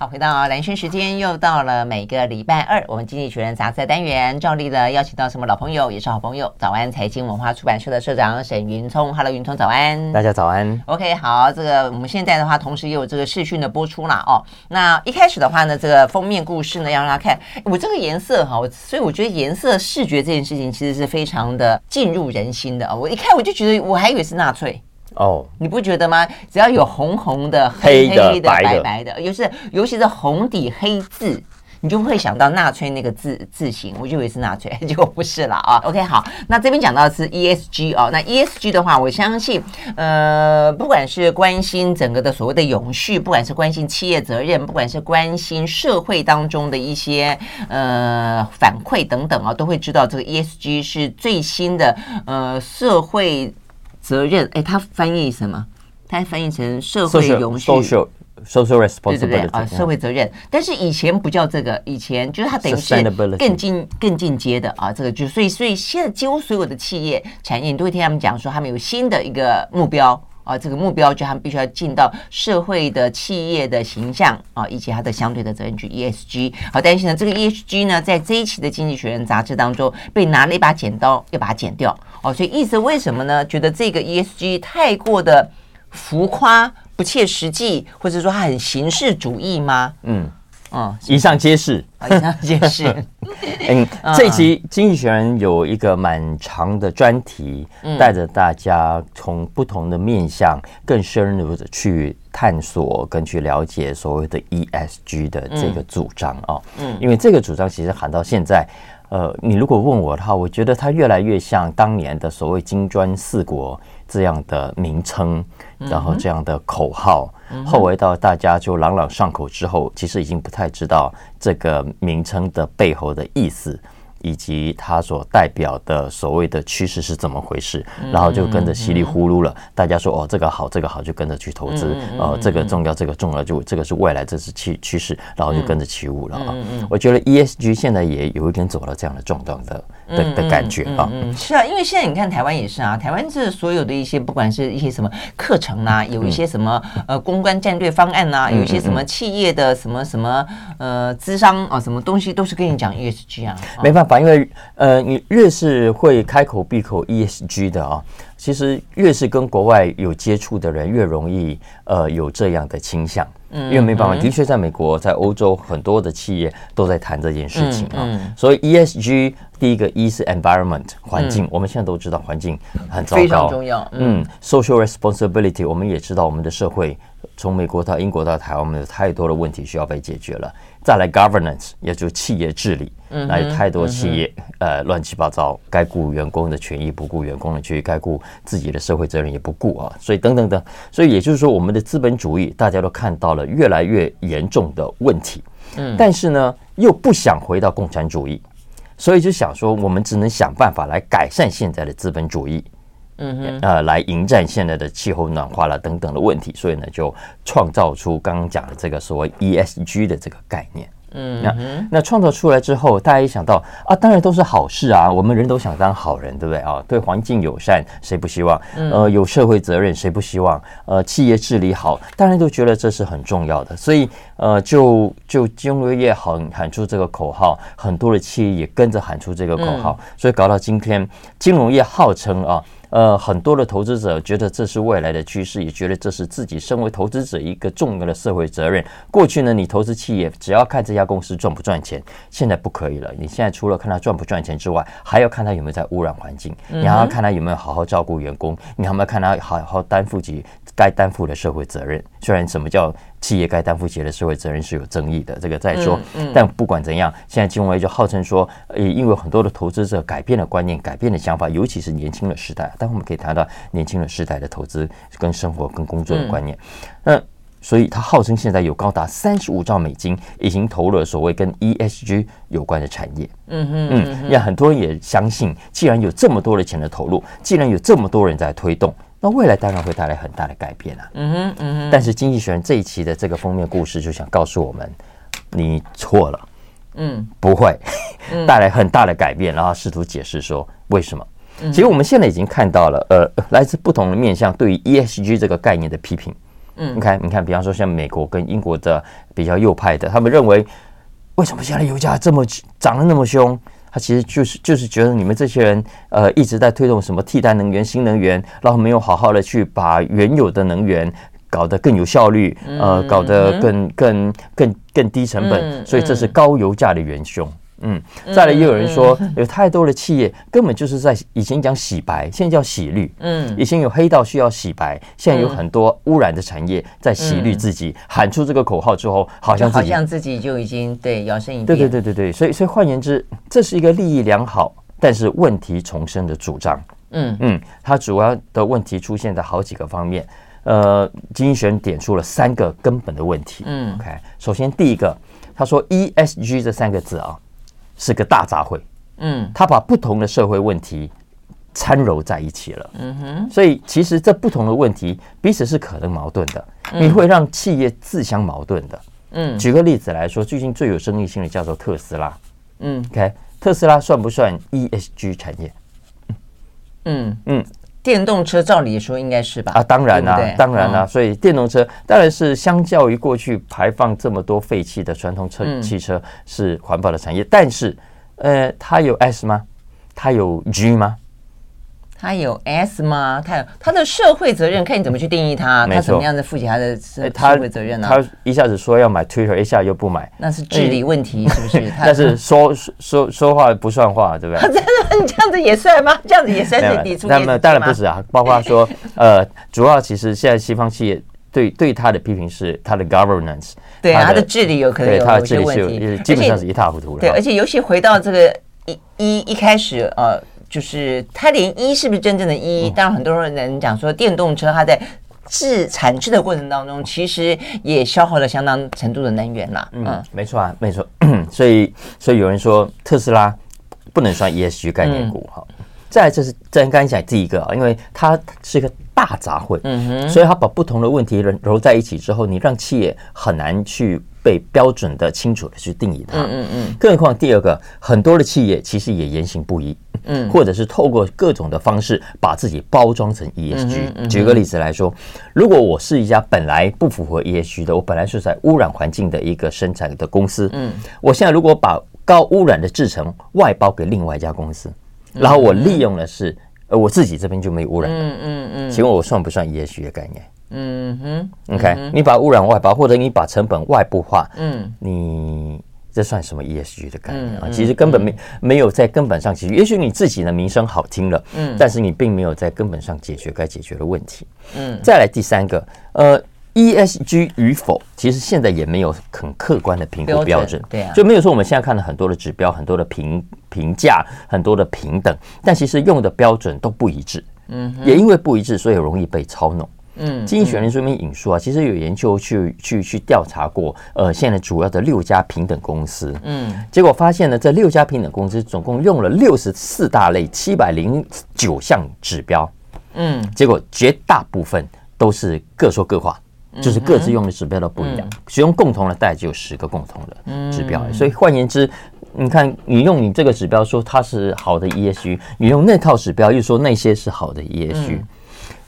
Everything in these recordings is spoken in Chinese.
好，回到蓝轩时间，又到了每个礼拜二，我们经济学人杂志单元，照例的邀请到什么老朋友，也是好朋友，早安财经文化出版社的社长沈云聪。Hello，云聪，早安。大家早安。OK，好，这个我们现在的话，同时也有这个视讯的播出啦哦。那一开始的话呢，这个封面故事呢，要让大家看我这个颜色哈，所以我觉得颜色视觉这件事情其实是非常的进入人心的啊。我一看我就觉得，我还以为是纳粹。哦，你不觉得吗？只要有红红的、黑黑的、白白的，尤其是尤其是红底黑字，你就会想到纳粹那个字字形，我就以为是纳粹，结果不是了啊。OK，好，那这边讲到的是 ESG 哦，那 ESG 的话，我相信，呃，不管是关心整个的所谓的永续，不管是关心企业责任，不管是关心社会当中的一些呃反馈等等啊，都会知道这个 ESG 是最新的呃社会。责任，哎，它翻译什么？它翻译成社会永续 social social responsibility 对对对啊，社会责任。但是以前不叫这个，以前就是它等于是更进更进阶的啊，这个就所以所以现在几乎所有的企业产业，你都会听他们讲说，他们有新的一个目标。啊，这个目标就他们必须要尽到社会的企业的形象啊，以及它的相对的责任，就 ESG。好，但是呢，这个 ESG 呢，在这一期的《经济学人》杂志当中被拿了一把剪刀，又把它剪掉。哦，所以意思为什么呢？觉得这个 ESG 太过的浮夸、不切实际，或者说它很形式主义吗？嗯。嗯，以上皆是，以上皆是。嗯，这一期《经济学人》有一个蛮长的专题，带着大家从不同的面向，更深入的去探索跟去了解所谓的 ESG 的这个主张啊。嗯，因为这个主张其实喊到现在，呃，你如果问我的话，我觉得它越来越像当年的所谓“金砖四国”这样的名称，然后这样的口号。后来到大家就朗朗上口之后，其实已经不太知道这个名称的背后的意思。以及它所代表的所谓的趋势是怎么回事，然后就跟着稀里呼噜了。大家说哦，这个好，这个好，就跟着去投资。呃，这个重要，这个重要，就这个是未来，这是趋趋势，然后就跟着起舞了啊。我觉得 ESG 现在也有一点走了这样的状况的的的感觉啊。嗯是啊，因为现在你看台湾也是啊，台湾这所有的一些不管是一些什么课程啊，有一些什么呃公关战略方案啊，有一些什么企业的什么什么呃资商啊，什么东西都是跟你讲 ESG 啊，没办法。因为呃，你越是会开口闭口 ESG 的啊，其实越是跟国外有接触的人，越容易呃有这样的倾向。嗯，因为没办法，的确在美国、在欧洲，很多的企业都在谈这件事情啊。所以 ESG 第一个 E 是 environment 环境，我们现在都知道环境很糟糕，非常重要。嗯，social responsibility 我们也知道，我们的社会从美国到英国到台湾，我们有太多的问题需要被解决了。再来 governance，也就是企业治理。那有太多企业，呃，乱七八糟，该顾员工的权益不顾员工的权益，该顾自己的社会责任也不顾啊，所以等等等，所以也就是说，我们的资本主义大家都看到了越来越严重的问题，嗯，但是呢，又不想回到共产主义，所以就想说，我们只能想办法来改善现在的资本主义，嗯哼，呃，来迎战现在的气候暖化了等等的问题，所以呢，就创造出刚刚讲的这个所谓 ESG 的这个概念。嗯，那那创造出来之后，大家一想到啊，当然都是好事啊，我们人都想当好人，对不对啊？对环境友善，谁不希望？呃，有社会责任，谁不希望？呃，企业治理好，当然都觉得这是很重要的。所以，呃，就就金融业喊喊出这个口号，很多的企业也跟着喊出这个口号，所以搞到今天，金融业号称啊。呃，很多的投资者觉得这是未来的趋势，也觉得这是自己身为投资者一个重要的社会责任。过去呢，你投资企业只要看这家公司赚不赚钱，现在不可以了。你现在除了看它赚不赚钱之外，还要看它有没有在污染环境，你还要看它有没有好好照顾员工，你还要看它好好担负起该担负的社会责任。虽然什么叫企业该担负起的社会责任是有争议的，这个再说。但不管怎样，现在金融业就号称说，呃，因为很多的投资者改变了观念，改变了想法，尤其是年轻的时代。但我们可以谈到年轻的时代的投资跟生活跟工作的观念。那所以他号称现在有高达三十五兆美金已经投入了所谓跟 ESG 有关的产业。嗯哼嗯，那很多人也相信，既然有这么多的钱的投入，既然有这么多人在推动。那未来当然会带来很大的改变啊。嗯哼，嗯哼。但是《经济学人》这一期的这个封面故事就想告诉我们，你错了。嗯，不会 带来很大的改变，然后试图解释说为什么。其实我们现在已经看到了，呃，来自不同的面向对于 ESG 这个概念的批评。嗯，你看，你看，比方说像美国跟英国的比较右派的，他们认为为什么现在油价这么涨得那么凶？他其实就是就是觉得你们这些人呃一直在推动什么替代能源、新能源，然后没有好好的去把原有的能源搞得更有效率，呃，搞得更更更更低成本，所以这是高油价的元凶。嗯，再来也有人说，有太多的企业根本就是在以前讲洗白，现在叫洗绿。嗯，以前有黑道需要洗白，现在有很多污染的产业在洗绿自己。喊出这个口号之后，好像好像自己就已经对摇身一变。对对对对对，所以所以换言之，这是一个利益良好，但是问题重生的主张。嗯嗯，它主要的问题出现在好几个方面。呃，金选点出了三个根本的问题。嗯，OK，首先第一个，他说 ESG 这三个字啊。是个大杂烩，嗯，他把不同的社会问题掺揉在一起了，嗯哼，所以其实这不同的问题彼此是可能矛盾的，你会让企业自相矛盾的，嗯，举个例子来说，最近最有争议性的叫做特斯拉，嗯，OK，特斯拉算不算 ESG 产业？嗯。嗯。电动车照理说应该是吧？啊，当然啦、啊，当然啦、啊。所以电动车当然是相较于过去排放这么多废气的传统车汽车是环保的产业，但是，呃，它有 S 吗？它有 G 吗？他有 S 吗？他有他的社会责任，看你怎么去定义他。他怎么样的负起他的社会责任呢？他一下子说要买 Twitter，一下又不买，那是治理问题，是不是？但是说说说话不算话，对不对？真的，你这样子也算吗？这样子也算是抵触？那么当然不是啊。包括说，呃，主要其实现在西方企业对对他的批评是他的 governance，对啊，他的治理有可能有一些问题，基本上是一塌糊涂了。对，而且尤其回到这个一一一开始呃。就是它连一是不是真正的一？当然，很多人能讲说电动车它在制产制的过程当中，其实也消耗了相当程度的能源啦。嗯，没错啊，没错。所以，所以有人说特斯拉不能算 ESG 概念股哈。再来，这是刚刚讲第一个啊，因为它是一个大杂烩，嗯哼，所以它把不同的问题揉揉在一起之后，你让企业很难去被标准的、清楚的去定义它。嗯嗯。更何况第二个，很多的企业其实也言行不一。嗯，或者是透过各种的方式把自己包装成 ESG。举个例子来说，如果我是一家本来不符合 ESG 的，我本来是在污染环境的一个生产的公司，嗯，我现在如果把高污染的制成外包给另外一家公司，然后我利用的是呃我自己这边就没有污染，嗯嗯嗯，请问我算不算 ESG 的概念？嗯哼，OK，你把污染外包，或者你把成本外部化，嗯，你。这算什么 ESG 的概念啊？其实根本没没有在根本上解决。也许你自己的名声好听了，嗯，但是你并没有在根本上解决该解决的问题。嗯，再来第三个，呃，ESG 与否，其实现在也没有很客观的评估标准，对啊，就没有说我们现在看了很多的指标、很多的评评价、很多的平等，但其实用的标准都不一致。嗯，也因为不一致，所以容易被操弄。嗯，经济学人说明引述啊，其实有研究去去去调查过，呃，现在主要的六家平等公司，嗯，结果发现呢，这六家平等公司总共用了六十四大类七百零九项指标，嗯，结果绝大部分都是各说各话，就是各自用的指标都不一样，使用共同的大概只有十个共同的指标，所以换言之，你看你用你这个指标说它是好的 ESG，你用那套指标又说那些是好的 ESG。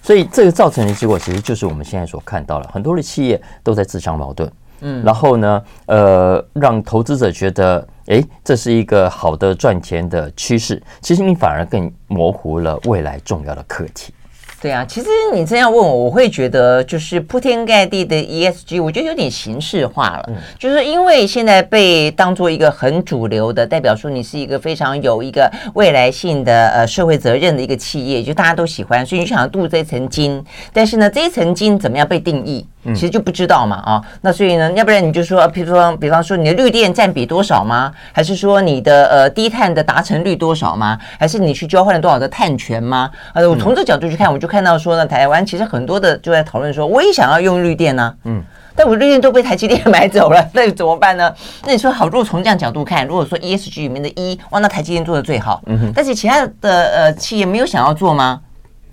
所以这个造成的结果，其实就是我们现在所看到了，很多的企业都在自相矛盾，嗯，然后呢，呃，让投资者觉得，诶，这是一个好的赚钱的趋势，其实你反而更模糊了未来重要的课题。对啊，其实你这样问我，我会觉得就是铺天盖地的 ESG，我觉得有点形式化了。嗯，就是因为现在被当做一个很主流的，代表说你是一个非常有一个未来性的呃社会责任的一个企业，就大家都喜欢，所以你想要镀这一层金。但是呢，这一层金怎么样被定义？其实就不知道嘛啊，那所以呢，要不然你就说，比如说，比方说你的绿电占比多少吗？还是说你的呃低碳的达成率多少吗？还是你去交换了多少的碳权吗？呃，我从这角度去看，我就看到说呢，台湾其实很多的就在讨论说，我也想要用绿电呢，嗯，但我绿电都被台积电买走了，那怎么办呢？那你说好，如果从这样角度看，如果说 ESG 里面的一，哇，那台积电做的最好，嗯哼，但是其他的呃企业没有想要做吗？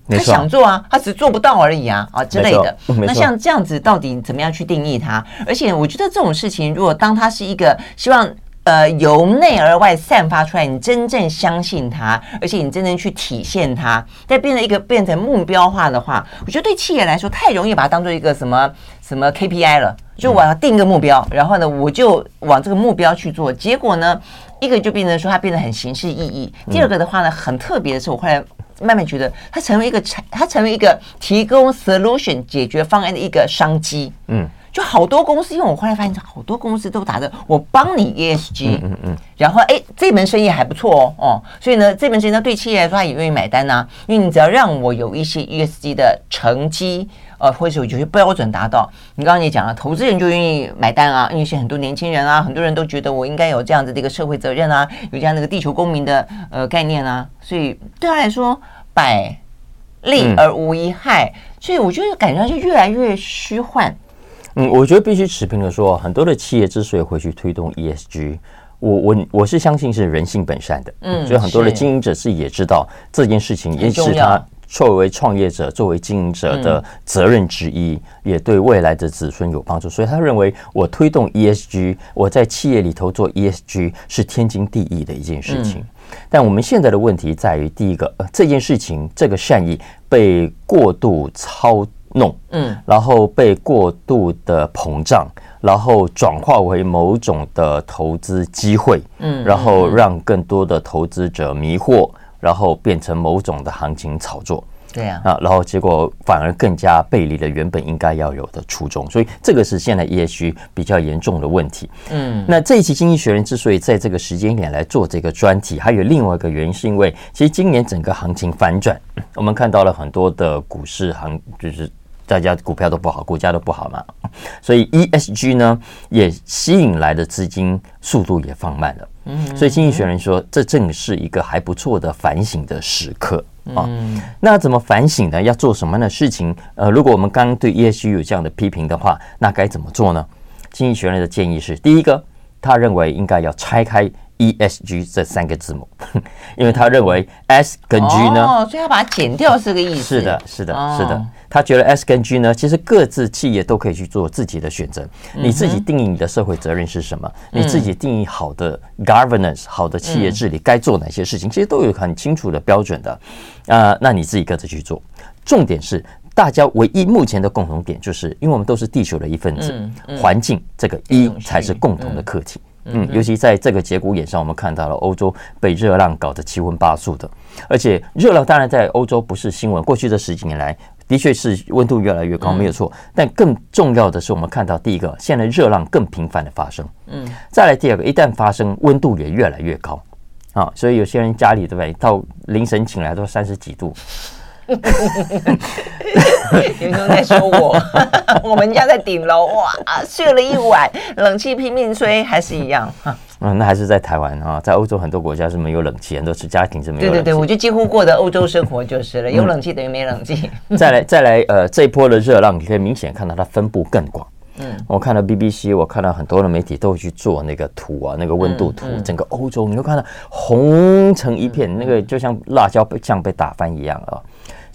他想做啊，他只是做不到而已啊啊之类的。那像这样子，到底怎么样去定义它？而且我觉得这种事情，如果当它是一个希望呃由内而外散发出来，你真正相信它，而且你真正去体现它，再变成一个变成目标化的话，我觉得对企业来说太容易把它当做一个什么什么 KPI 了，就我要定一个目标，然后呢我就往这个目标去做，结果呢一个就变成说它变得很形式意义，第二个的话呢很特别的是，我后来。慢慢觉得它成为一个产，它成为一个提供 solution 解决方案的一个商机。嗯，就好多公司，因为我后来发现，好多公司都打着我帮你 ESG，嗯嗯，嗯，然后哎，这门生意还不错哦，哦，所以呢，这门生意呢对企业来说，他也愿意买单呐、啊，因为你只要让我有一些 ESG 的成绩，呃，或者是有些标准达到，你刚刚也讲了，投资人就愿意买单啊，因为现在很多年轻人啊，很多人都觉得我应该有这样子的一个社会责任啊，有这样的一个地球公民的呃概念啊，所以对他来说。百利而无一害，嗯，所以我觉得感觉就越来越虚幻。嗯，我觉得必须持平的说，很多的企业之所以会去推动 ESG，我我我是相信是人性本善的。嗯，所以很多的经营者自己也知道这件事情，也是他作为创业者、作为经营者的责任之一，嗯，也对未来的子孙有帮助。所以他认为，我推动 ESG，我在企业里头做 ESG 是天经地义的一件事情。嗯但我们现在的问题在于，第一个，呃，这件事情这个善意被过度操弄，嗯，然后被过度的膨胀，然后转化为某种的投资机会，嗯，然后让更多的投资者迷惑，然后变成某种的行情炒作。对呀，啊，然后结果反而更加背离了原本应该要有的初衷，所以这个是现在 ESG 比较严重的问题。嗯，那这一期《经济学人》之所以在这个时间点来做这个专题，还有另外一个原因，是因为其实今年整个行情反转，我们看到了很多的股市行，就是大家股票都不好，股价都不好嘛，所以 ESG 呢也吸引来的资金速度也放慢了。嗯，所以《经济学人》说，这正是一个还不错的反省的时刻。啊、哦，那怎么反省呢？要做什么样的事情？呃，如果我们刚刚对 ESG 有这样的批评的话，那该怎么做呢？经济学人的建议是：第一个，他认为应该要拆开 ESG 这三个字母，因为他认为 S 跟 G 呢，哦，所以要把它剪掉是个意思。是的，是的，是的。他觉得 S 跟 G 呢，其实各自企业都可以去做自己的选择。你自己定义你的社会责任是什么？你自己定义好的 governance，好的企业治理该做哪些事情，其实都有很清楚的标准的。啊，那你自己各自去做。重点是，大家唯一目前的共同点，就是因为我们都是地球的一份子，环境这个一才是共同的课题。嗯，尤其在这个节骨眼上，我们看到了欧洲被热浪搞得七荤八素的，而且热浪当然在欧洲不是新闻，过去这十几年来的确是温度越来越高，没有错。但更重要的是，我们看到第一个，现在热浪更频繁的发生，嗯，再来第二个，一旦发生，温度也越来越高，啊，所以有些人家里对不对，到凌晨醒来都三十几度。有人在说我，我们家在顶楼哇，睡了一晚，冷气拼命吹，还是一样。嗯，那还是在台湾啊，在欧洲很多国家是没有冷气，很多是家庭是没有冷气。对对对，我就几乎过的欧洲生活就是了，有冷气等于没冷气。再来再来，呃，这一波的热浪，你可以明显看到它分布更广。嗯，我看到 BBC，我看到很多的媒体都会去做那个图啊，那个温度图，整个欧洲你会看到红成一片，那个就像辣椒酱被打翻一样啊。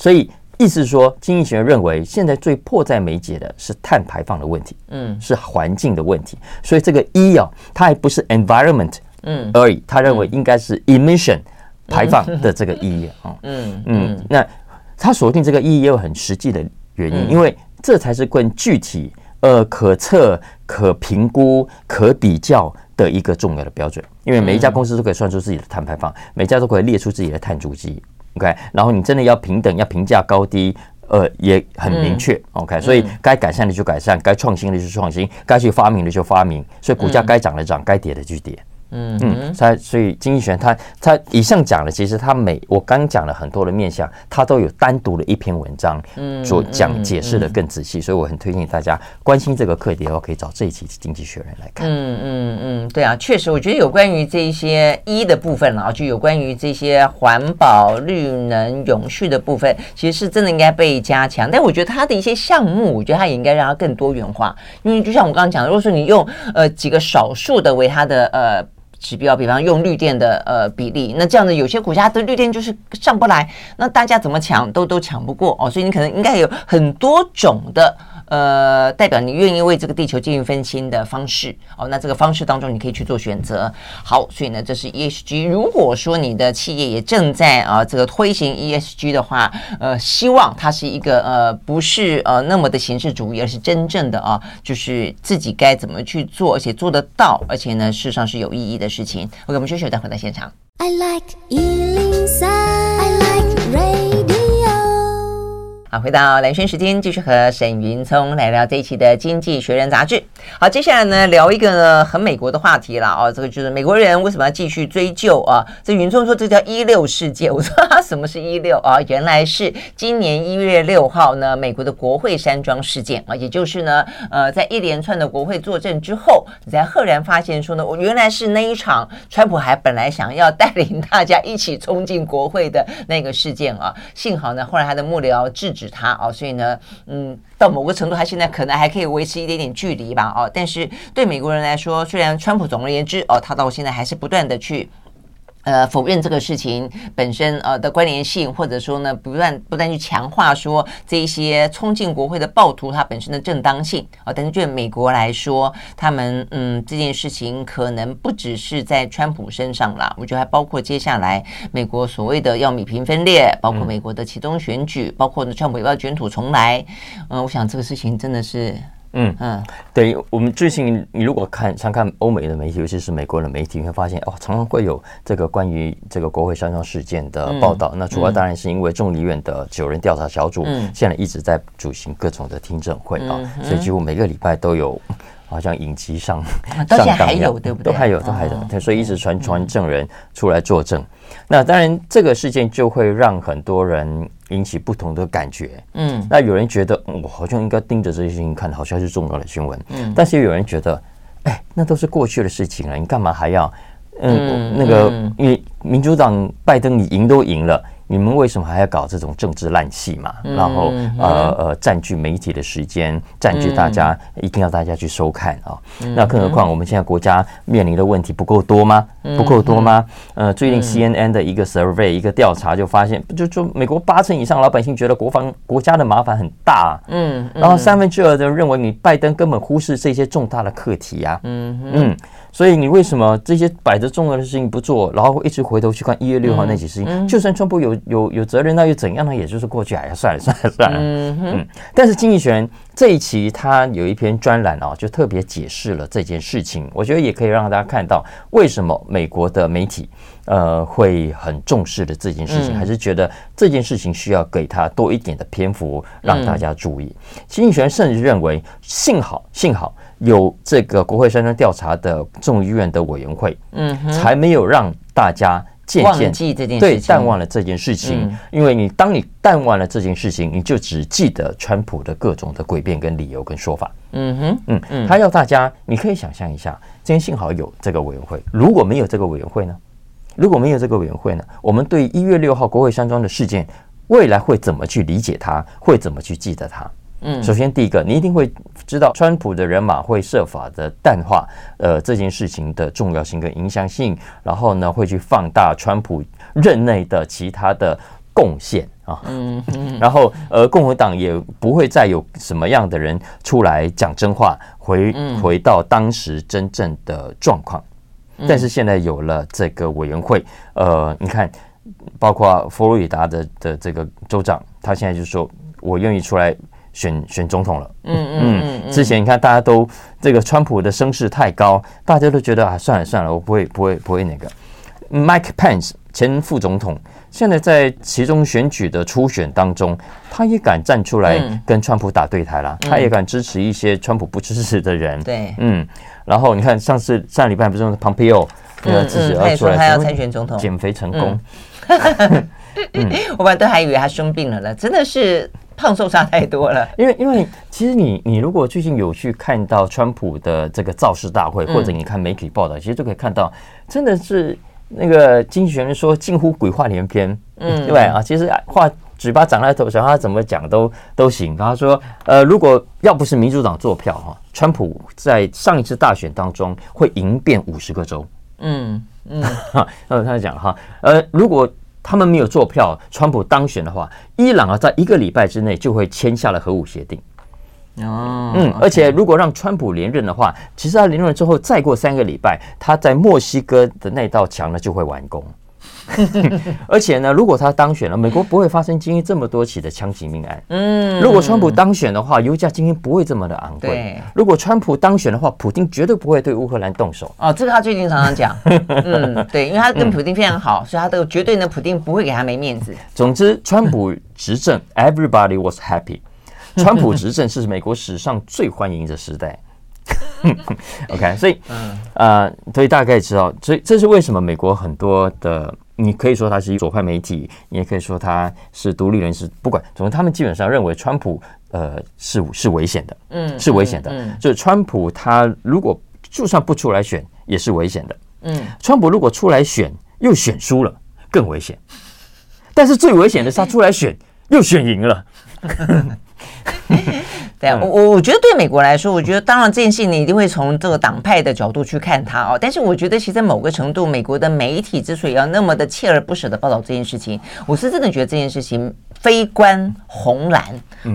所以，意思是说，经济学人认为，现在最迫在眉睫的是碳排放的问题，嗯，是环境的问题。所以，这个 E 啊，它还不是 environment，嗯，而已。他认为应该是 emission 排放的这个 E 啊，嗯嗯。那他锁定这个 E 也有很实际的原因，因为这才是更具体、呃，可测、可评估、可比较的一个重要的标准。因为每一家公司都可以算出自己的碳排放，每家都可以列出自己的碳足迹。OK，然后你真的要平等，要评价高低，呃，也很明确。OK，所以该改善的就改善，该创新的就创新，该去发明的就发明，所以股价该涨的涨，该跌的就跌。嗯嗯，他所以经济学他他以上讲的，其实他每我刚讲了很多的面向，他都有单独的一篇文章，嗯，做讲解释的更仔细，所以我很推荐大家关心这个课题的话，可以找这一期《经济学人》来看。嗯嗯嗯，对啊，确实，我觉得有关于这一些一的部分啊，就有关于这些环保、绿能、永续的部分，其实是真的应该被加强。但我觉得它的一些项目，我觉得它也应该让它更多元化，因为就像我刚刚讲的，如果说你用呃几个少数的为它的呃。指标，比方用绿电的呃比例，那这样子有些国家的绿电就是上不来，那大家怎么抢都都抢不过哦，所以你可能应该有很多种的呃，代表你愿意为这个地球尽一份心的方式哦。那这个方式当中，你可以去做选择。好，所以呢，这是 ESG。如果说你的企业也正在啊这个推行 ESG 的话，呃，希望它是一个呃不是呃那么的形式主义，而是真正的啊，就是自己该怎么去做，而且做得到，而且呢，事实上是有意义的事情。OK，我们休息，再回到现场。I like 好，回到蓝轩时间，继续和沈云聪来聊这一期的《经济学人》杂志。好，接下来呢，聊一个呢很美国的话题了哦，这个就是美国人为什么要继续追究啊？这云聪说这叫一六事件，我说 他什么是一六啊？原来是今年一月六号呢，美国的国会山庄事件啊，也就是呢，呃，在一连串的国会作证之后，你才赫然发现说呢，我原来是那一场川普还本来想要带领大家一起冲进国会的那个事件啊，幸好呢，后来他的幕僚制止。他哦，所以呢，嗯，到某个程度，他现在可能还可以维持一点点距离吧，哦，但是对美国人来说，虽然川普总而言之，哦，他到现在还是不断的去。呃，否认这个事情本身呃的关联性，或者说呢，不断不断去强化说这一些冲进国会的暴徒他本身的正当性啊、但是对美国来说，他们嗯这件事情可能不只是在川普身上啦，我觉得还包括接下来美国所谓的要米平分裂，包括美国的其中选举，包括呢川普要卷土重来。嗯，我想这个事情真的是。嗯。嗯，对，我们最近你如果看常看欧美的媒体，尤其是美国的媒体，你会发现哦，常常会有这个关于这个国会山庄事件的报道。嗯、那主要当然是因为众议院的九人调查小组现在一直在举行各种的听证会啊，嗯、所以几乎每个礼拜都有。好像影集上到现在还有对不对？都还有，都还有。所以一直传传证人出来作证。那当然，这个事件就会让很多人引起不同的感觉。嗯，那有人觉得我好像应该盯着这些事情看，好像是重要的新闻。嗯，但是又有人觉得，哎，那都是过去的事情了，你干嘛还要？嗯，那个，因为民主党拜登你赢都赢了。你们为什么还要搞这种政治烂戏嘛？然后呃呃占据媒体的时间，占据大家一定要大家去收看啊。那更何况我们现在国家面临的问题不够多吗？不够多吗？呃，最近 CNN 的一个 survey 一个调查就发现，就就美国八成以上老百姓觉得国防国家的麻烦很大。嗯，然后三分之二的人认为你拜登根本忽视这些重大的课题啊。嗯嗯。所以你为什么这些摆着重要的事情不做，然后一直回头去看一月六号那起事情？就算川普有有有责任，那又怎样呢？也就是过去，哎呀，算了算了算了。嗯，嗯，但是经济学人这一期他有一篇专栏啊，就特别解释了这件事情。我觉得也可以让大家看到为什么美国的媒体呃会很重视的这件事情，嗯、还是觉得这件事情需要给他多一点的篇幅让大家注意。嗯、经济学人甚至认为，幸好幸好。有这个国会山庄调查的众议院的委员会，嗯，才没有让大家渐渐忘记这件事情，对，淡忘了这件事情。嗯、因为你当你淡忘了这件事情，你就只记得川普的各种的诡辩跟理由跟说法。嗯哼，嗯嗯，他要大家，你可以想象一下，今天幸好有这个委员会，如果没有这个委员会呢？如果没有这个委员会呢？我们对一月六号国会山庄的事件，未来会怎么去理解它？会怎么去记得它？嗯，首先第一个，你一定会知道，川普的人马会设法的淡化呃这件事情的重要性跟影响性，然后呢会去放大川普任内的其他的贡献啊，嗯，然后呃共和党也不会再有什么样的人出来讲真话，回回到当时真正的状况，但是现在有了这个委员会，呃，你看，包括佛罗里达的的这个州长，他现在就说我愿意出来。选选总统了，嗯嗯嗯，之前你看大家都这个川普的声势太高，大家都觉得啊算了算了，我不会不会不会那个。Mike Pence 前副总统，现在在其中选举的初选当中，他也敢站出来跟川普打对台了，他也敢支持一些川普不支持的人，对，嗯，然后你看上次上礼拜不是要出来，他要参选总统，减肥成功，嗯，我本来都还以为他生病了呢，真的是。胖瘦差太多了，因为因为其实你你如果最近有去看到川普的这个造势大会，或者你看媒体报道，其实就可以看到，真的是那个经济学人说近乎鬼话连篇，嗯，对啊，其实话嘴巴长在头上，他怎么讲都都行。他说，呃，如果要不是民主党做票哈，川普在上一次大选当中会赢遍五十个州，嗯嗯，哈，他他讲哈，呃，如果。他们没有做票，川普当选的话，伊朗啊，在一个礼拜之内就会签下了核武协定。哦，嗯，而且如果让川普连任的话，其实他连任之后，再过三个礼拜，他在墨西哥的那道墙呢就会完工。而且呢，如果他当选了，美国不会发生今天这么多起的枪击命案。嗯，如果川普当选的话，油价今天不会这么的昂贵。对，如果川普当选的话，普京绝对不会对乌克兰动手。哦，这个他最近常常讲。嗯，对，因为他跟普京非常好，嗯、所以他都绝对呢，普京不会给他没面子。总之，川普执政，everybody was happy。川普执政是美国史上最欢迎的时代。OK，所以，嗯，呃，所以大概知道，所以这是为什么美国很多的。你可以说他是左派媒体，你也可以说他是独立人士，不管，总之他们基本上认为川普呃是是危险的，嗯，是危险的。嗯，就是川普他如果就算不出来选也是危险的，嗯，川普如果出来选又选输了更危险，但是最危险的是他出来选又选赢了。对啊，我我我觉得对美国来说，我觉得当然这件事情你一定会从这个党派的角度去看它哦。但是我觉得其实在某个程度，美国的媒体之所以要那么的锲而不舍的报道这件事情，我是真的觉得这件事情非关红蓝，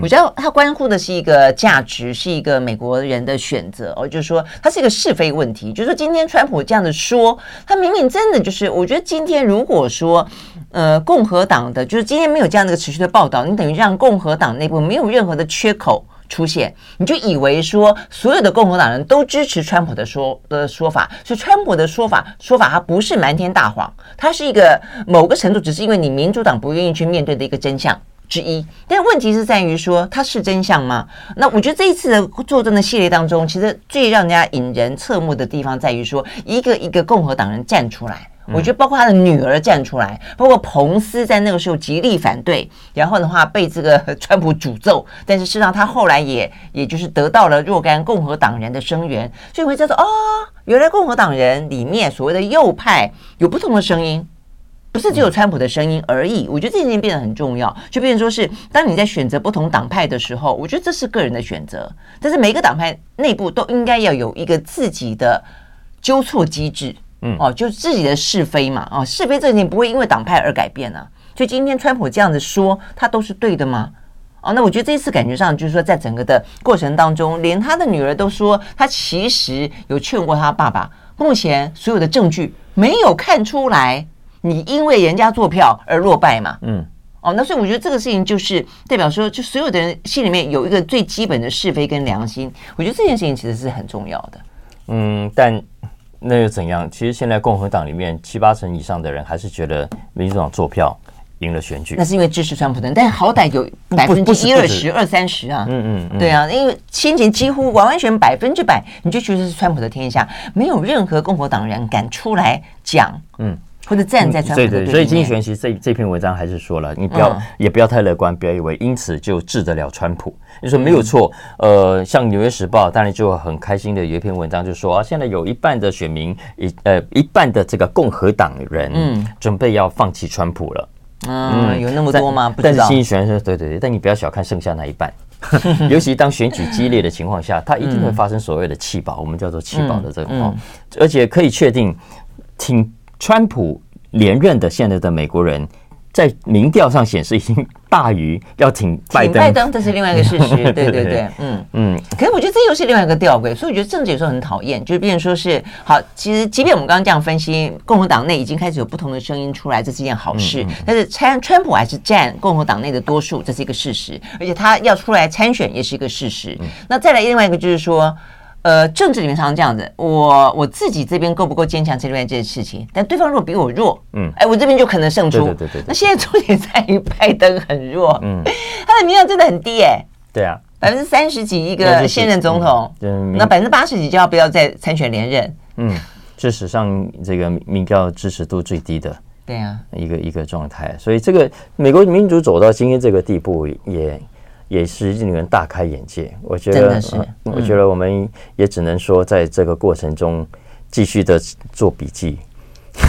我觉得它关乎的是一个价值，是一个美国人的选择哦。就是说，它是一个是非问题。就是说，今天川普这样的说，他明明真的就是，我觉得今天如果说呃共和党的就是今天没有这样的一个持续的报道，你等于让共和党内部没有任何的缺口。出现，你就以为说所有的共和党人都支持川普的说的说法，所以川普的说法说法它不是瞒天大谎，它是一个某个程度只是因为你民主党不愿意去面对的一个真相。之一。但问题是在于说它是真相吗？那我觉得这一次的作证的系列当中，其实最让人家引人侧目的地方在于说一个一个共和党人站出来。我觉得包括他的女儿站出来，包括彭斯在那个时候极力反对，然后的话被这个 川普诅咒，但是事实上他后来也也就是得到了若干共和党人的声援，所以会叫做哦，原来共和党人里面所谓的右派有不同的声音，不是只有川普的声音而已。我觉得这件事情变得很重要，就变成说是当你在选择不同党派的时候，我觉得这是个人的选择，但是每个党派内部都应该要有一个自己的纠错机制。嗯哦，就自己的是非嘛，哦，是非这件事情不会因为党派而改变啊。所以今天川普这样子说，他都是对的吗？哦，那我觉得这一次感觉上就是说，在整个的过程当中，连他的女儿都说，他其实有劝过他爸爸。目前所有的证据没有看出来，你因为人家做票而落败嘛。嗯，哦，那所以我觉得这个事情就是代表说，就所有的人心里面有一个最基本的是非跟良心。我觉得这件事情其实是很重要的。嗯，但。那又怎样？其实现在共和党里面七八成以上的人还是觉得民主党做票赢了选举。那是因为支持川普的人，但好歹有百分之一二十二三十啊。嗯嗯，嗯对啊，因为先前几乎完完全百分之百，你就觉得是川普的天下，没有任何共和党人敢出来讲。嗯。或者站在川普对对，所以经济学人其实这这篇文章还是说了，你不要、嗯、也不要太乐观，不要以为因此就治得了川普。你说没有错，呃，像《纽约时报》当然就很开心的有一篇文章就说啊，现在有一半的选民一呃一半的这个共和党人嗯准备要放弃川普了。嗯，嗯有那么多吗？但，但是经济学人说对对对，但你不要小看剩下那一半，尤其当选举激烈的情况下，它一定会发生所谓的弃保，我们叫做弃保的这个、嗯嗯、而且可以确定听。川普连任的现在的美国人，在民调上显示已经大于要挺拜登。拜登这是另外一个事实，对对对，嗯嗯。可是我觉得这又是另外一个吊诡，所以我觉得政治有时候很讨厌，就是变成说是好。其实，即便我们刚刚这样分析，共和党内已经开始有不同的声音出来，这是一件好事。嗯嗯、但是川川普还是占共和党内的多数，这是一个事实。而且他要出来参选也是一个事实。嗯、那再来另外一个就是说。呃，政治里面常常这样子，我我自己这边够不够坚强，这里面这件事情，但对方如果比我弱，嗯，哎，我这边就可能胜出。对对对对。那现在重点在于拜登很弱，嗯，他的民调真的很低，哎，对啊，百分之三十几一个现任总统，那百分之八十几就要不要再参选连任？嗯，是史上这个民调支持度最低的，对啊，一个一个状态。所以这个美国民主走到今天这个地步也。也是令人大开眼界，我觉得，呃嗯、我觉得我们也只能说，在这个过程中继续的做笔记，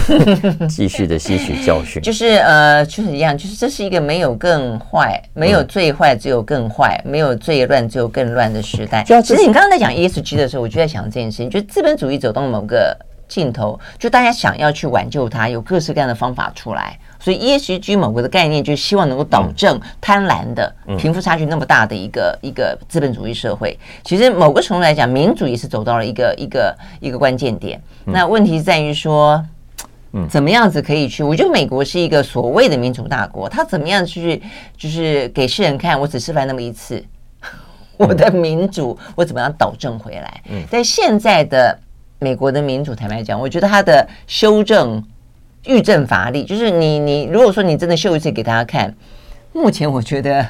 继续的吸取教训。就是呃，就是一样，就是这是一个没有更坏，没有最坏，只有更坏；没有最乱，只有更乱的时代。其实你刚刚在讲 ESG 的时候，我就在想这件事情，就是资本主义走到某个尽头，就大家想要去挽救它，有各式各样的方法出来。所以 ESG 某个的概念，就是希望能够导正贪婪的贫富差距那么大的一个一个资本主义社会。其实某个程度来讲，民主也是走到了一个一个一个关键点。那问题在于说，怎么样子可以去？我觉得美国是一个所谓的民主大国，它怎么样去就是给世人看，我只示范那么一次，我的民主我怎么样导正回来？但现在的美国的民主，坦白讲，我觉得他的修正。欲振乏力，就是你你如果说你真的秀一次给大家看，目前我觉得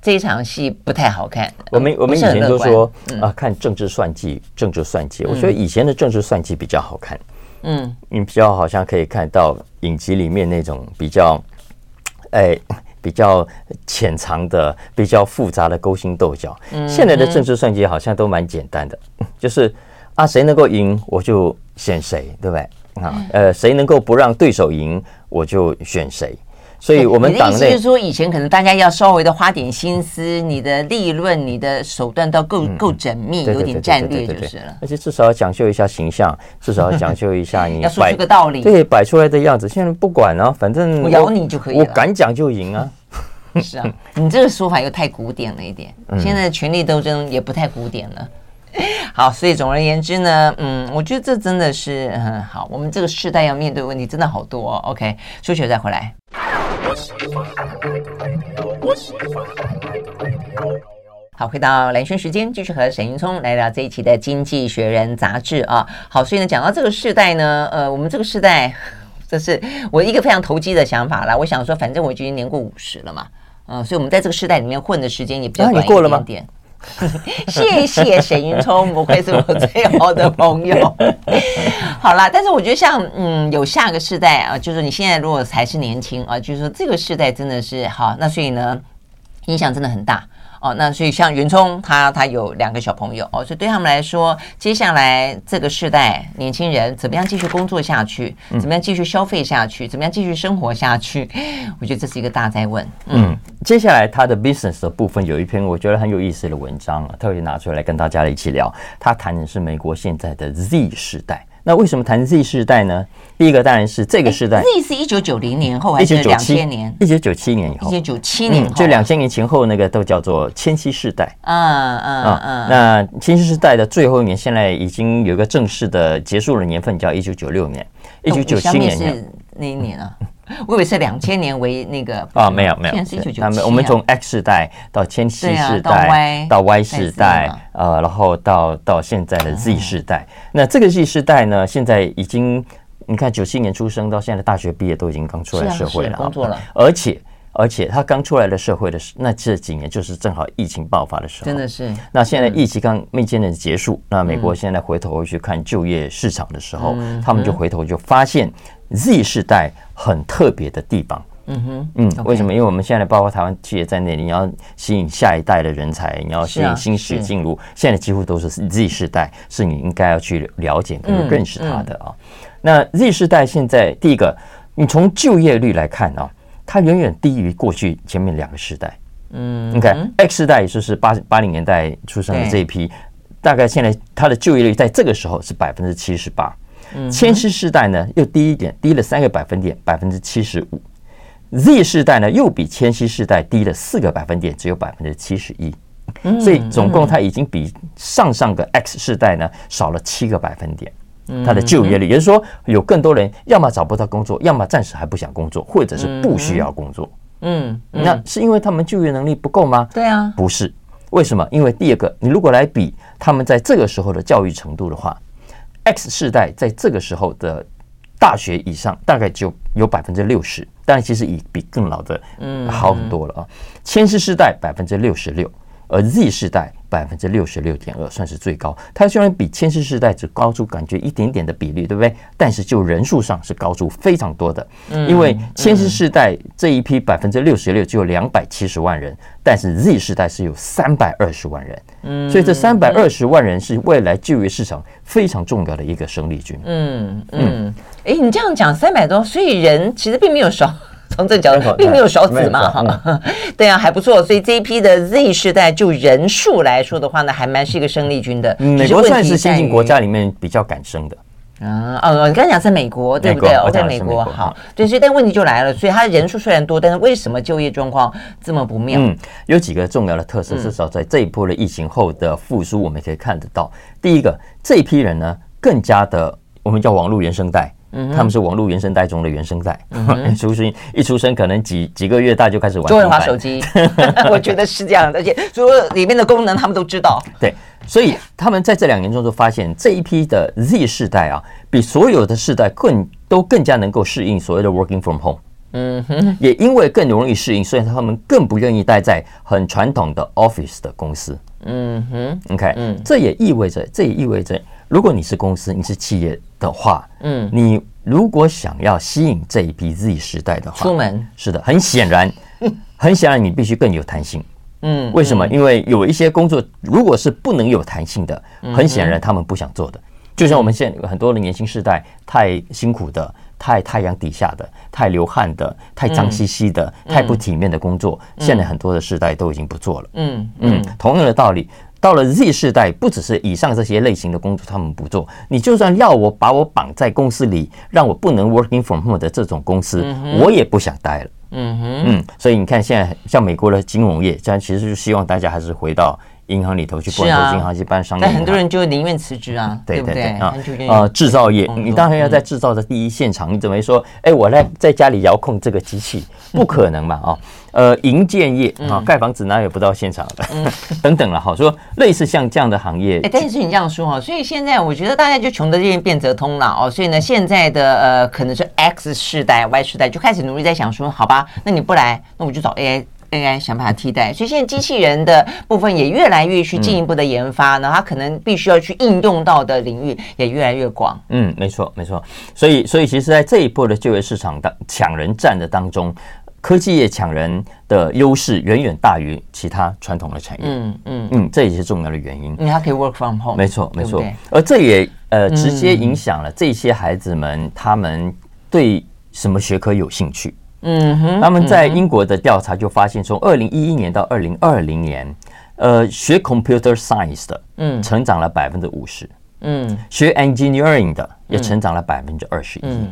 这一场戏不太好看。我们我们以前都说啊，看政治算计，政治算计。我觉得以前的政治算计比较好看，嗯，你比较好像可以看到影集里面那种比较，哎，比较潜藏的、比较复杂的勾心斗角。现在的政治算计好像都蛮简单的，就是啊，谁能够赢我就选谁，对不对？啊，呃，谁能够不让对手赢，我就选谁。所以，我们党内就是说，以前可能大家要稍微的花点心思，你的立论、你的手段都够够缜密，有点战略就是了。而且至少要讲究一下形象，至少要讲究一下你 要说出个道理，对，摆出来的样子。现在不管啊，反正我咬你就可以了，我敢讲就赢啊。是啊，你这个说法又太古典了一点。现在的权力斗争也不太古典了。好，所以总而言之呢，嗯，我觉得这真的是很好。我们这个世代要面对问题真的好多哦。OK，休息再回来。好，回到蓝轩时间，继续和沈云聪来聊这一期的《经济学人》杂志啊。好，所以呢，讲到这个世代呢，呃，我们这个世代，这是我一个非常投机的想法啦。我想说，反正我已经年过五十了嘛，嗯、呃，所以我们在这个世代里面混的时间也比较短一点点。谢谢沈云聪，不愧是我最好的朋友。好啦，但是我觉得像嗯，有下个世代啊，就是你现在如果还是年轻啊，就是说这个世代真的是好，那所以呢，影响真的很大。哦，那所以像袁聪他他有两个小朋友哦，所以对他们来说，接下来这个世代年轻人怎么样继续工作下去，怎么样继续消费下去，怎么样继续生活下去，我觉得这是一个大在问。嗯，接下来他的 business 的部分有一篇我觉得很有意思的文章啊，特别拿出来跟大家一起聊。他谈的是美国现在的 Z 时代。那为什么谈 Z 世代呢？第一个当然是这个世代，Z 是一九九零年后还是两千年？一九九七年以后，一九九七年后，就两千年前后那个都叫做千禧世代。嗯嗯嗯。那千禧世代的最后一年，现在已经有一个正式的结束的年份，叫一九九六年。一九九七年是那一年啊。我以为是两千年为那个啊，没有没有，他们我们从 X 世代到千禧世代到 Y 世代，呃，然后到到现在的 Z 世代。那这个 Z 世代呢，现在已经你看九七年出生到现在大学毕业都已经刚出来社会了，工作了，而且而且他刚出来的社会的时那这几年就是正好疫情爆发的时候，真的是。那现在疫情刚没见的结束，那美国现在回头去看就业市场的时候，他们就回头就发现。Z 世代很特别的地方，嗯哼，嗯，为什么？因为我们现在包括台湾企业在内，你要吸引下一代的人才，你要吸引新血进入，现在几乎都是 Z 世代，是你应该要去了解跟认识他的啊。那 Z 世代现在第一个，你从就业率来看啊，它远远低于过去前面两个世代。嗯，你看 X 世代，也就是八八零年代出生的这一批，大概现在它的就业率在这个时候是百分之七十八。千禧世代呢又低一点，低了三个百分点，百分之七十五。Z 世代呢又比千禧世代低了四个百分点，只有百分之七十一。所以总共它已经比上上个 X 世代呢少了七个百分点。它的就业率，也就是说有更多人要么找不到工作，要么暂时还不想工作，或者是不需要工作。嗯，那是因为他们就业能力不够吗？对啊，不是。为什么？因为第二个，你如果来比他们在这个时候的教育程度的话。X 世代在这个时候的大学以上大概就有百分之六十，但其实已比更老的嗯好很多了啊。千禧世代百分之六十六，而 Z 世代。百分之六十六点二算是最高，它虽然比千禧世代只高出感觉一点点的比例，对不对？但是就人数上是高出非常多的，因为千禧世代这一批百分之六十六只有两百七十万人，但是 Z 世代是有三百二十万人，嗯，所以这三百二十万人是未来就业市场非常重要的一个生力军。嗯嗯，哎，你这样讲三百多，所以人其实并没有少。从这角度，并没有少子嘛，哈，对啊，还不错。所以这一批的 Z 世代，就人数来说的话呢，还蛮是一个生力军的。美国算是先进国家里面比较敢生的。啊，哦，你刚才讲在美国，对不对？我在美国，好，对，所以但问题就来了，所以他人数虽然多，但是为什么就业状况这么不妙？嗯，有几个重要的特色，至少在这一波的疫情后的复苏，我们可以看得到。第一个，这一批人呢，更加的，我们叫网络原生代。嗯，他们是网络原生代中的原生代，嗯、出生一出生可能几几个月大就开始玩，就会玩手机。我觉得是这样的，而且所有里面的功能他们都知道。对，所以他们在这两年中就发现这一批的 Z 世代啊，比所有的世代更都更加能够适应所谓的 working from home。嗯哼，也因为更容易适应，所以他们更不愿意待在很传统的 office 的公司。嗯哼，OK，嗯，这也意味着，这也意味着。如果你是公司，你是企业的话，嗯，你如果想要吸引这一批 Z 时代的话，出门是的，很显然，很显然你必须更有弹性，嗯，为什么？因为有一些工作如果是不能有弹性的，很显然他们不想做的。就像我们现在很多的年轻世代，太辛苦的、太太阳底下的、太流汗的、太脏兮兮的、太不体面的工作，现在很多的世代都已经不做了。嗯嗯，同样的道理。到了 Z 世代，不只是以上这些类型的工作他们不做，你就算要我把我绑在公司里，让我不能 working from home 的这种公司，我也不想待了。嗯哼，嗯，所以你看，现在像美国的金融业，这样其实就希望大家还是回到。银行里头去，不管投资银行去办商业，但很多人就宁愿辞职啊，对对对啊，呃，制造业，你当然要在制造的第一现场，你怎么说？哎，我来在家里遥控这个机器，不可能嘛？啊，呃，营建业啊，盖房子哪有不到现场的？等等了，好说类似像这样的行业。哎，但是你这样说哈，所以现在我觉得大家就穷得见变则通了哦，所以呢，现在的呃，可能是 X 世代、Y 世代就开始努力在想说，好吧，那你不来，那我就找 AI。AI 想把它替代，所以现在机器人的部分也越来越去进一步的研发，然后它可能必须要去应用到的领域也越来越广。嗯，没错，没错。所以，所以其实，在这一波的就业市场当抢人战的当中，科技业抢人的优势远远大于其他传统的产业。嗯嗯嗯，这也是重要的原因。因为它可以 work from home。没错，没错。而这也呃直接影响了这些孩子们他们对什么学科有兴趣。嗯哼，他们在英国的调查就发现，从二零一一年到二零二零年，呃，学 computer science 的，嗯，成长了百分之五十，嗯，学 engineering 的也成长了百分之二十一，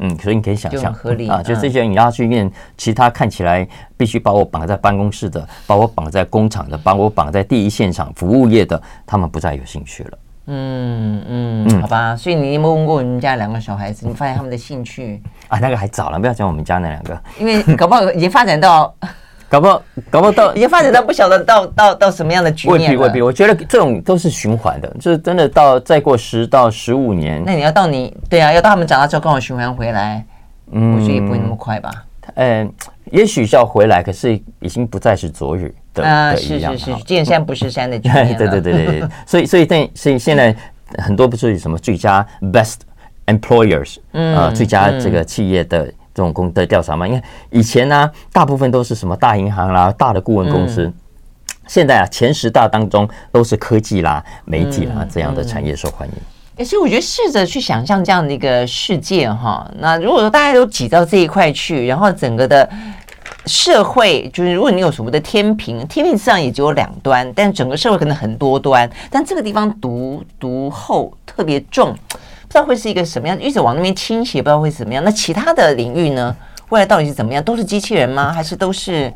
嗯，所以你可以想象，啊，就这些你要去念其他看起来必须把我绑在办公室的，把我绑在工厂的，把我绑在第一现场服务业的，他们不再有兴趣了。嗯嗯，好吧，所以你有没有问过你们家两个小孩子？你发现他们的兴趣啊？那个还早了，不要讲我们家那两个，因为搞不好已经发展到，搞不好搞不好到已经发展到不晓得到到到什么样的局面了。未必未必，我觉得这种都是循环的，就是真的到再过十到十五年，那你要到你对啊，要到他们长大之后刚好循环回来，嗯，我觉得也不会那么快吧。嗯，也许是要回来，可是已经不再是昨日。啊，是是是，见山不是山的局面。对对对对对，所以所以但所以现在很多不是什么最佳 best employers，啊，最佳这个企业的这种公的调查嘛？因为以前呢，大部分都是什么大银行啦、大的顾问公司，现在啊，前十大当中都是科技啦、媒体啦这样的产业受欢迎。哎，所以我觉得试着去想象这样的一个世界哈，那如果说大家都挤到这一块去，然后整个的。社会就是，如果你有所谓的天平，天平上也只有两端，但整个社会可能很多端，但这个地方独独厚特别重，不知道会是一个什么样，一直往那边倾斜，不知道会怎么样。那其他的领域呢？未来到底是怎么样？都是机器人吗？还是都是？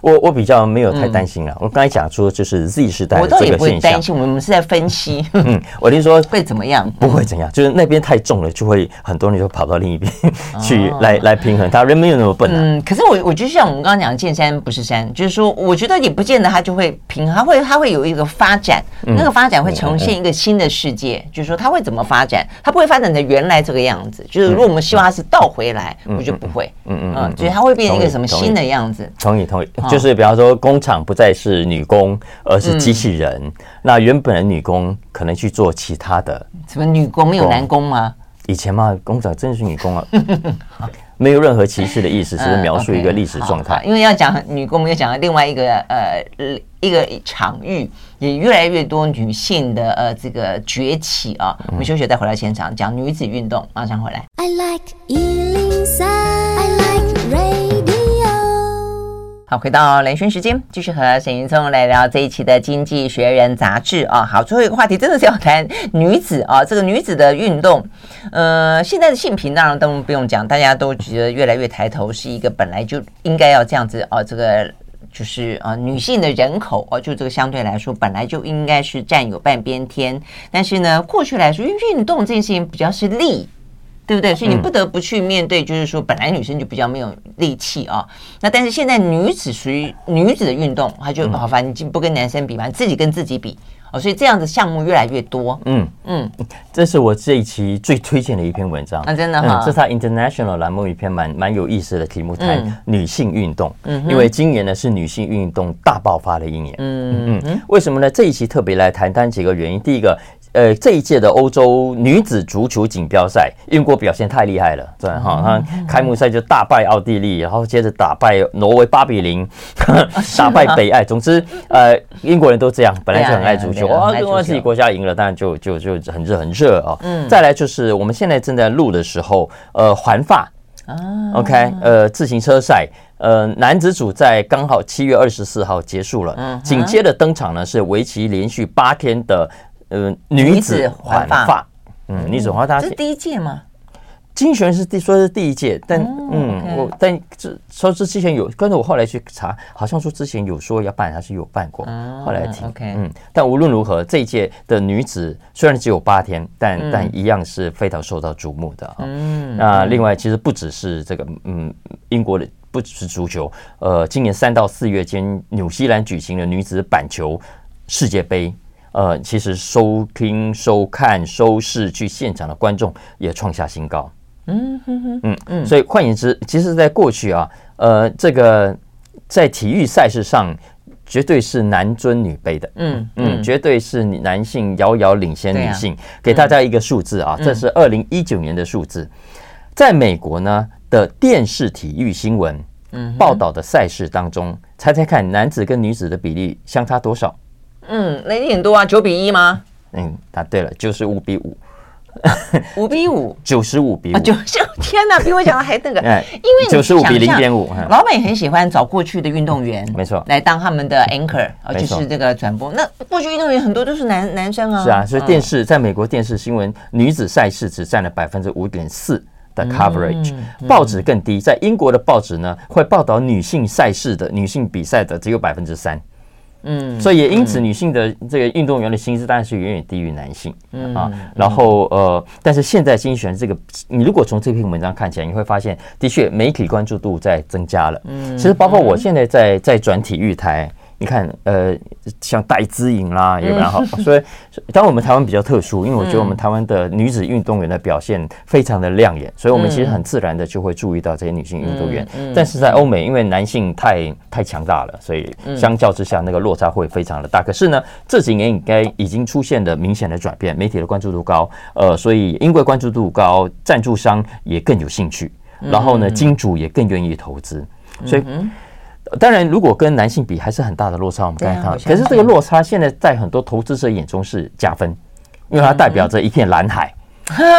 我我比较没有太担心了。我刚才讲说，就是 Z 时代的这个我倒也不会担心。我们是在分析。嗯，我听说 会怎么样？不会怎样，就是那边太重了，就会很多人就跑到另一边去来来平衡它。人没有那么笨。嗯，可是我我觉得像我们刚刚讲，见山不是山，就是说，我觉得也不见得它就会平衡，它会它会有一个发展，那个发展会呈现一个新的世界。就是说，它会怎么发展？它不会发展成原来这个样子。就是如果我们希望它是倒回来，我觉得不会。嗯嗯嗯，所以它会变成一个什么新的样子？同意同意，就是比方说。工厂不再是女工，而是机器人。嗯、那原本的女工可能去做其他的。什么女工没有男工吗？以前嘛，工厂真的是女工啊，没有任何歧视的意思，只是描述一个历史状态。因为要讲女工，我们又讲了另外一个呃一个场域，也越来越多女性的呃这个崛起啊。我们休息再回到现场讲女子运动，马上回来。I like 好，回到连线时间，继续和沈云聪来聊这一期的《经济学人》杂志啊。好，最后一个话题真的是要谈女子啊，这个女子的运动。呃，现在的性平当然都不用讲，大家都觉得越来越抬头，是一个本来就应该要这样子啊。这个就是啊，女性的人口啊，就这个相对来说本来就应该是占有半边天。但是呢，过去来说，因为运动这件事情比较是利。对不对？所以你不得不去面对，就是说，本来女生就比较没有力气啊。那但是现在女子属于女子的运动，她就好，反正不跟男生比嘛，自己跟自己比哦。所以这样的项目越来越多。嗯嗯，这是我这一期最推荐的一篇文章。啊，真的哈，这是他 International 栏目一篇蛮蛮有意思的题目，谈女性运动。嗯，因为今年呢是女性运动大爆发的一年。嗯嗯，为什么呢？这一期特别来谈谈几个原因。第一个。呃，这一届的欧洲女子足球锦标赛，英国表现太厉害了，对哈，他开幕赛就大败奥地利，然后接着打败挪威八比零，打败北爱。总之，呃，英国人都这样，本来就很爱足球，哇，如果自己国家赢了，当然就就就很热很热啊。嗯，再来就是我们现在正在录的时候，呃，环法啊，OK，呃，自行车赛，呃，男子组在刚好七月二十四号结束了，紧接着登场呢是为期连续八天的。呃，女子环法，嗯，女子环法，这是第一届吗？经济学人是第说是第一届，但嗯，我但这说是之前有，跟着我后来去查，好像说之前有说要办，还是有办过，后来停。嗯，但无论如何，这一届的女子虽然只有八天，但但一样是非常受到瞩目的啊。嗯，那另外其实不只是这个，嗯，英国的不只是足球，呃，今年三到四月间，纽西兰举行的女子板球世界杯。呃，其实收听、收看、收视去现场的观众也创下新高。嗯哼哼，嗯嗯，所以换言之，其实，在过去啊，呃，这个在体育赛事上绝对是男尊女卑的。嗯嗯，绝对是男性遥遥领先女性。给大家一个数字啊，这是二零一九年的数字，在美国呢的电视体育新闻报道的赛事当中，猜猜看，男子跟女子的比例相差多少？嗯，那一点多啊，九比一吗？嗯，答对了，就是五比五，五比五，九 十五比五，九十天哪，比我讲的还那个，因为九十五比零点五，老美很喜欢找过去的运动员，没错，来当他们的 anchor，就是这个转播。那过去运动员很多都是男男生啊，是啊，所以电视在美国电视新闻女子赛事只占了百分之五点四的 coverage，报纸更低，在英国的报纸呢，会报道女性赛事的女性比赛的只有百分之三。嗯，所以也因此，女性的这个运动员的薪资当然是远远低于男性啊。然后呃，但是现在经济学这个，你如果从这篇文章看起来，你会发现，的确媒体关注度在增加了。嗯，其实包括我现在在在转体育台。你看，呃，像戴资颖啦，也蛮好。所以，当然我们台湾比较特殊，因为我觉得我们台湾的女子运动员的表现非常的亮眼，所以我们其实很自然的就会注意到这些女性运动员。但是在欧美，因为男性太太强大了，所以相较之下，那个落差会非常的大。可是呢，这几年应该已经出现了明显的转变，媒体的关注度高，呃，所以因为关注度高，赞助商也更有兴趣，然后呢，金主也更愿意投资，所以。当然，如果跟男性比，还是很大的落差。我们刚才看，可是这个落差现在在很多投资者眼中是加分，因为它代表着一片蓝海，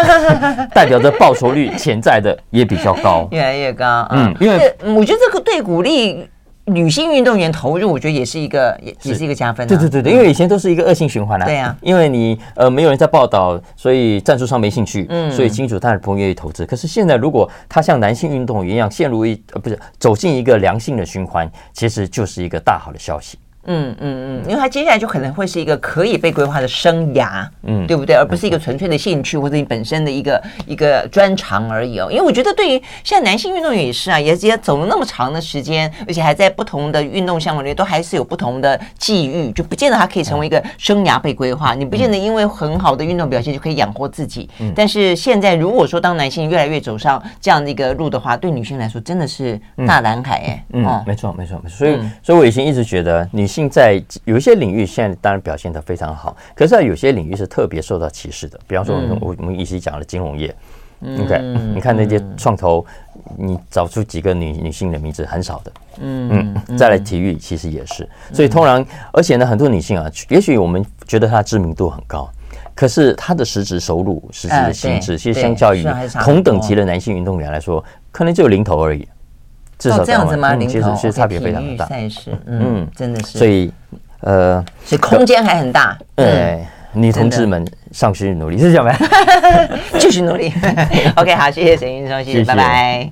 代表着报酬率潜在的也比较高，越来越高。嗯，因为我觉得这个对鼓励。女性运动员投入，我觉得也是一个，也也是一个加分。对对对对，因为以前都是一个恶性循环啊。对啊，因为你呃没有人在报道，所以赞助商没兴趣，嗯，所以金主当然不愿意投资。可是现在如果他像男性运动员一样陷入一呃不是走进一个良性的循环，其实就是一个大好的消息。嗯嗯嗯，因为他接下来就可能会是一个可以被规划的生涯，嗯，对不对？而不是一个纯粹的兴趣或者你本身的一个一个专长而已哦。因为我觉得对于现在男性运动员也是啊，也也走了那么长的时间，而且还在不同的运动项目里都还是有不同的际遇，就不见得他可以成为一个生涯被规划。你不见得因为很好的运动表现就可以养活自己。但是现在如果说当男性越来越走上这样的一个路的话，对女性来说真的是大蓝海哎。嗯，没错没错没错。所以所以我以前一直觉得女性。在有一些领域，现在当然表现得非常好，可是在有些领域是特别受到歧视的。比方说，我我们一起讲的金融业，OK，你看那些创投，你找出几个女女性的名字很少的。嗯嗯，再来体育其实也是，所以通常，而且呢，很多女性啊，也许我们觉得她知名度很高，可是她的实质收入、实质的薪资，其实相较于同等级的男性运动员来说，可能只有零头而已。至少这样子吗？嗯、其实其实差别非常大。赛事，嗯，真的是。所以，呃，所以空间还很大。对，女同志们上去努力，是这样吗？继续努力。OK，好，谢谢沈云松，谢谢，拜拜。